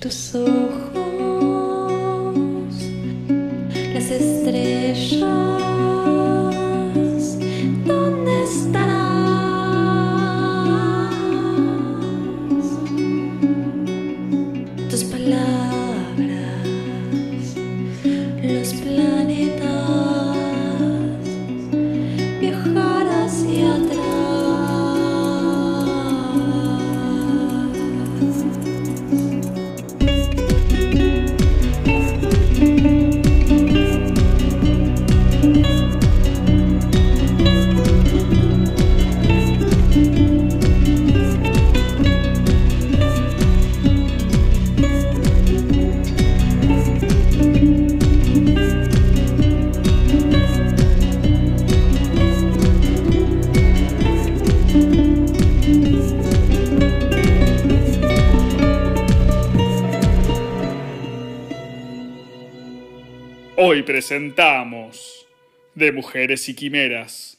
tus ojos, presentamos De Mujeres y Quimeras.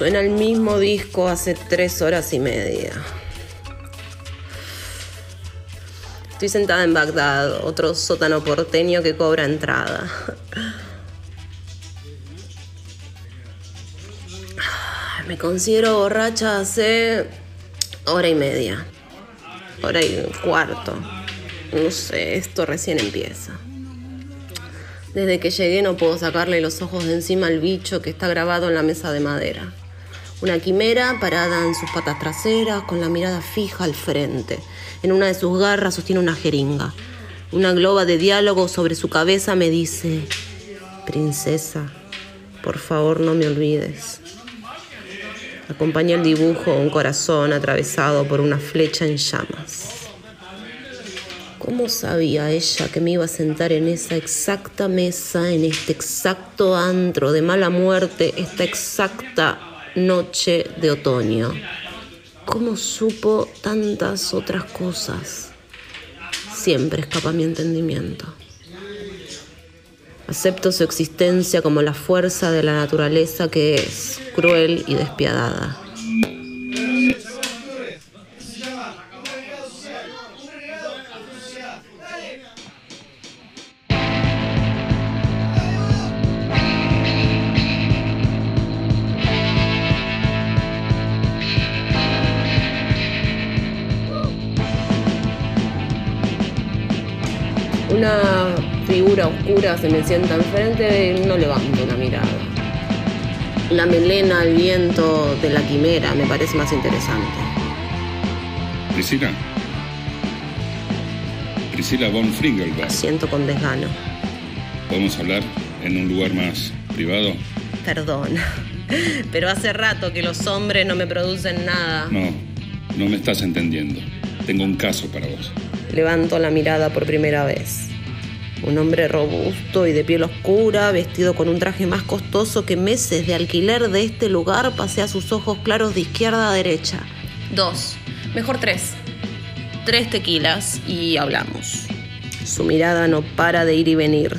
Suena el mismo disco hace tres horas y media. Estoy sentada en Bagdad, otro sótano porteño que cobra entrada. Me considero borracha hace hora y media, hora y cuarto. No sé, esto recién empieza. Desde que llegué no puedo sacarle los ojos de encima al bicho que está grabado en la mesa de madera. Una quimera parada en sus patas traseras, con la mirada fija al frente. En una de sus garras sostiene una jeringa. Una globa de diálogo sobre su cabeza me dice, Princesa, por favor no me olvides. Acompaña el dibujo un corazón atravesado por una flecha en llamas. ¿Cómo sabía ella que me iba a sentar en esa exacta mesa, en este exacto antro de mala muerte, esta exacta noche de otoño? ¿Cómo supo tantas otras cosas? Siempre escapa mi entendimiento. Acepto su existencia como la fuerza de la naturaleza que es, cruel y despiadada. Una figura oscura se me sienta enfrente y no levanto la mirada. La melena al viento de la quimera me parece más interesante. Priscila. Priscila von Fringelbach. Siento con desgano. ¿Podemos hablar en un lugar más privado? Perdón. Pero hace rato que los hombres no me producen nada. No, no me estás entendiendo. Tengo un caso para vos. Levanto la mirada por primera vez. Un hombre robusto y de piel oscura, vestido con un traje más costoso que meses de alquiler de este lugar, pasea sus ojos claros de izquierda a derecha. Dos, mejor tres. Tres tequilas y hablamos. Su mirada no para de ir y venir.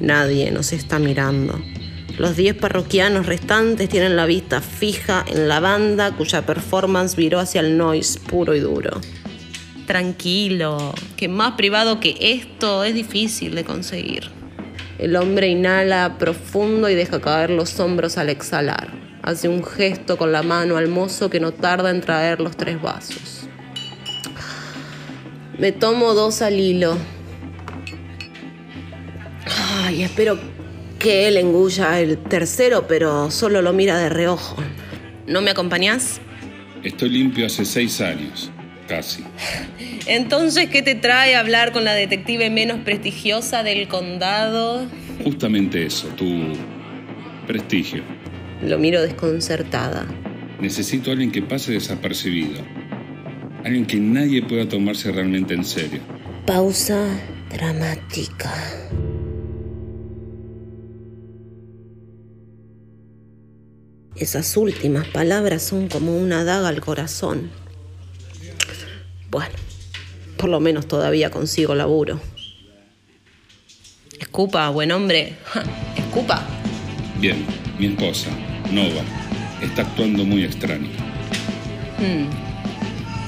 Nadie nos está mirando. Los diez parroquianos restantes tienen la vista fija en la banda cuya performance viró hacia el noise puro y duro. Tranquilo, que más privado que esto es difícil de conseguir. El hombre inhala profundo y deja caer los hombros al exhalar. Hace un gesto con la mano al mozo que no tarda en traer los tres vasos. Me tomo dos al hilo. Ay, espero que él engulla el tercero, pero solo lo mira de reojo. ¿No me acompañás? Estoy limpio hace seis años, casi. Entonces, ¿qué te trae hablar con la detective menos prestigiosa del condado? Justamente eso, tu prestigio. Lo miro desconcertada. Necesito a alguien que pase desapercibido. Alguien que nadie pueda tomarse realmente en serio. Pausa dramática. Esas últimas palabras son como una daga al corazón. Bueno, por lo menos todavía consigo laburo. Escupa, buen hombre. Ja, Escupa. Bien, mi esposa, Nova, está actuando muy extraño.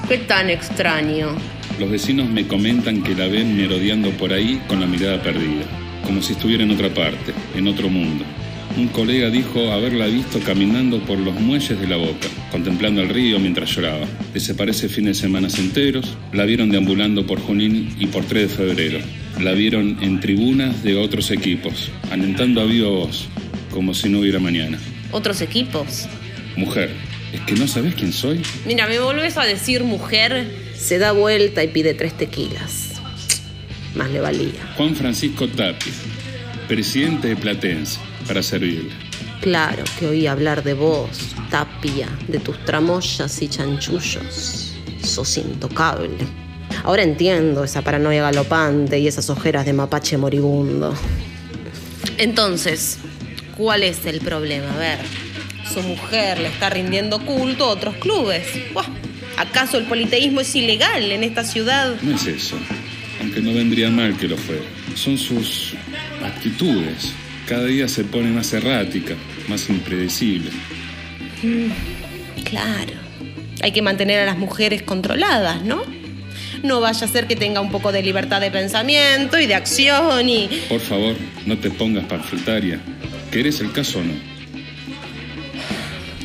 Qué tan extraño. Los vecinos me comentan que la ven merodeando por ahí con la mirada perdida, como si estuviera en otra parte, en otro mundo. Un colega dijo haberla visto caminando por los muelles de la boca, contemplando el río mientras lloraba. Desaparece fines de semana enteros, la vieron deambulando por Junín y por 3 de febrero. La vieron en tribunas de otros equipos, alentando a viva voz, como si no hubiera mañana. Otros equipos. Mujer, ¿es que no sabes quién soy? Mira, me volvés a decir mujer. Se da vuelta y pide tres tequilas. Más le valía. Juan Francisco Tapia, presidente de Platense, para servirle. Claro que oí hablar de vos, Tapia, de tus tramoyas y chanchullos. Sos intocable. Ahora entiendo esa paranoia galopante y esas ojeras de mapache moribundo. Entonces, ¿cuál es el problema? A ver, su mujer le está rindiendo culto a otros clubes. Buah, ¿Acaso el politeísmo es ilegal en esta ciudad? No es eso, aunque no vendría mal que lo fuera. Son sus actitudes. Cada día se pone más errática, más impredecible. Claro. Hay que mantener a las mujeres controladas, ¿no? No vaya a ser que tenga un poco de libertad de pensamiento y de acción y... Por favor, no te pongas panfletaria. ¿Querés el caso o no?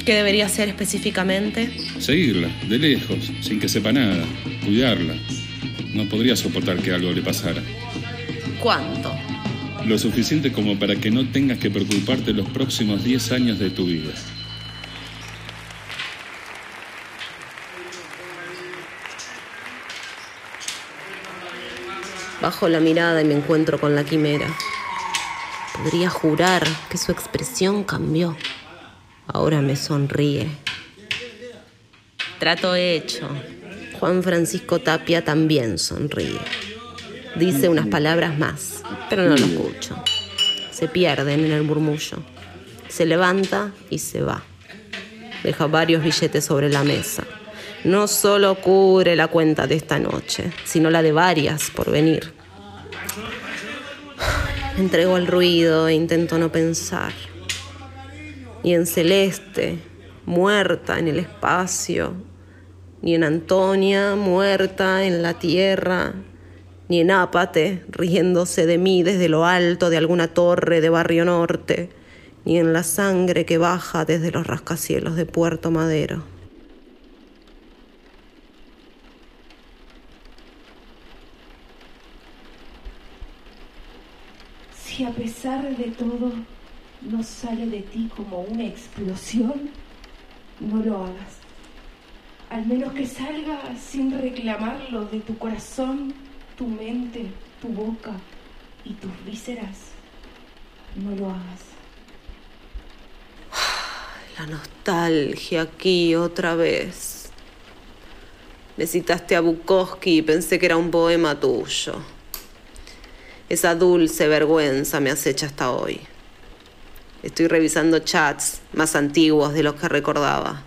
¿Qué debería hacer específicamente? Seguirla, de lejos, sin que sepa nada. Cuidarla. No podría soportar que algo le pasara. ¿Cuánto? Lo suficiente como para que no tengas que preocuparte los próximos 10 años de tu vida. Bajo la mirada y me encuentro con la quimera. Podría jurar que su expresión cambió. Ahora me sonríe. Trato hecho. Juan Francisco Tapia también sonríe. Dice unas palabras más, pero no lo escucho. Se pierden en el murmullo. Se levanta y se va. Deja varios billetes sobre la mesa. No solo cubre la cuenta de esta noche, sino la de varias por venir. Entrego al ruido e intento no pensar. Ni en Celeste, muerta en el espacio, ni en Antonia, muerta en la tierra, ni en Ápate, riéndose de mí desde lo alto de alguna torre de Barrio Norte, ni en la sangre que baja desde los rascacielos de Puerto Madero. Si a pesar de todo no sale de ti como una explosión, no lo hagas. Al menos que salga sin reclamarlo de tu corazón, tu mente, tu boca y tus vísceras. No lo hagas. La nostalgia aquí otra vez. Me a Bukowski y pensé que era un poema tuyo. Esa dulce vergüenza me acecha hasta hoy. Estoy revisando chats más antiguos de los que recordaba.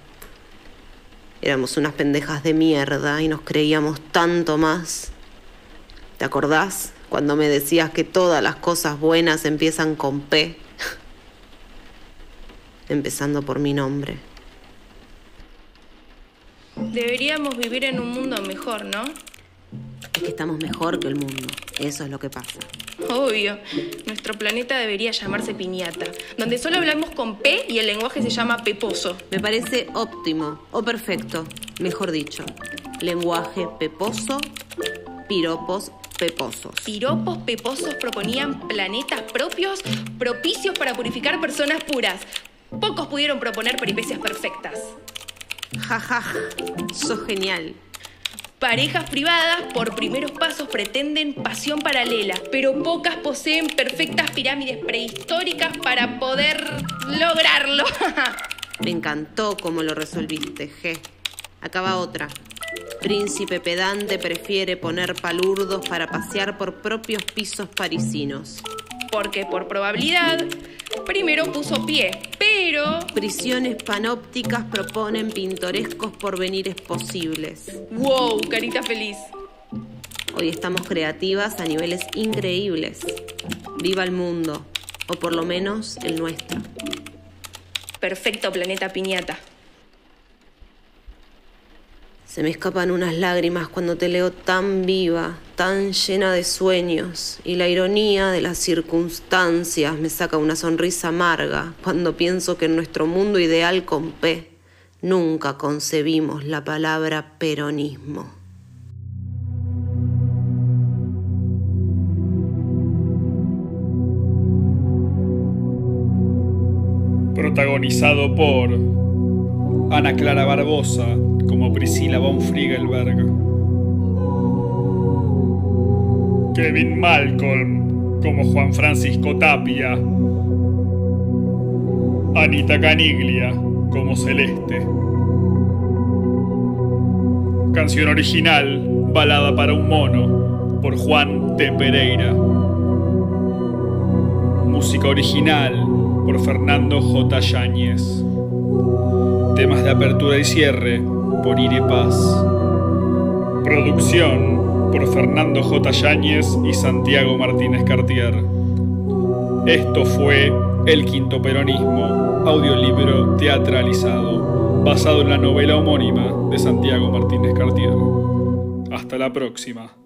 Éramos unas pendejas de mierda y nos creíamos tanto más. ¿Te acordás cuando me decías que todas las cosas buenas empiezan con P? Empezando por mi nombre. Deberíamos vivir en un mundo mejor, ¿no? Es que estamos mejor que el mundo. Eso es lo que pasa. Obvio, nuestro planeta debería llamarse piñata, donde solo hablamos con P y el lenguaje se llama peposo. Me parece óptimo o perfecto, mejor dicho. Lenguaje peposo, piropos peposos. Piropos peposos proponían planetas propios propicios para purificar personas puras. Pocos pudieron proponer peripecias perfectas. Jaja, sos genial. Parejas privadas por primeros pasos pretenden pasión paralela, pero pocas poseen perfectas pirámides prehistóricas para poder lograrlo. Me encantó cómo lo resolviste, G. Acaba otra. Príncipe pedante prefiere poner palurdos para pasear por propios pisos parisinos. Porque por probabilidad, primero puso pie, pero... Prisiones panópticas proponen pintorescos porvenires posibles. ¡Wow! Carita feliz. Hoy estamos creativas a niveles increíbles. Viva el mundo, o por lo menos el nuestro. Perfecto planeta piñata. Se me escapan unas lágrimas cuando te leo tan viva, tan llena de sueños, y la ironía de las circunstancias me saca una sonrisa amarga cuando pienso que en nuestro mundo ideal con P nunca concebimos la palabra peronismo. Protagonizado por Ana Clara Barbosa como Priscila von Friegelberg, Kevin Malcolm como Juan Francisco Tapia, Anita Caniglia como Celeste. Canción original, Balada para un mono, por Juan T. Pereira. Música original, por Fernando J. Yáñez. Temas de apertura y cierre por Ire Paz. Producción por Fernando J. Yáñez y Santiago Martínez Cartier. Esto fue El Quinto Peronismo, audiolibro teatralizado, basado en la novela homónima de Santiago Martínez Cartier. Hasta la próxima.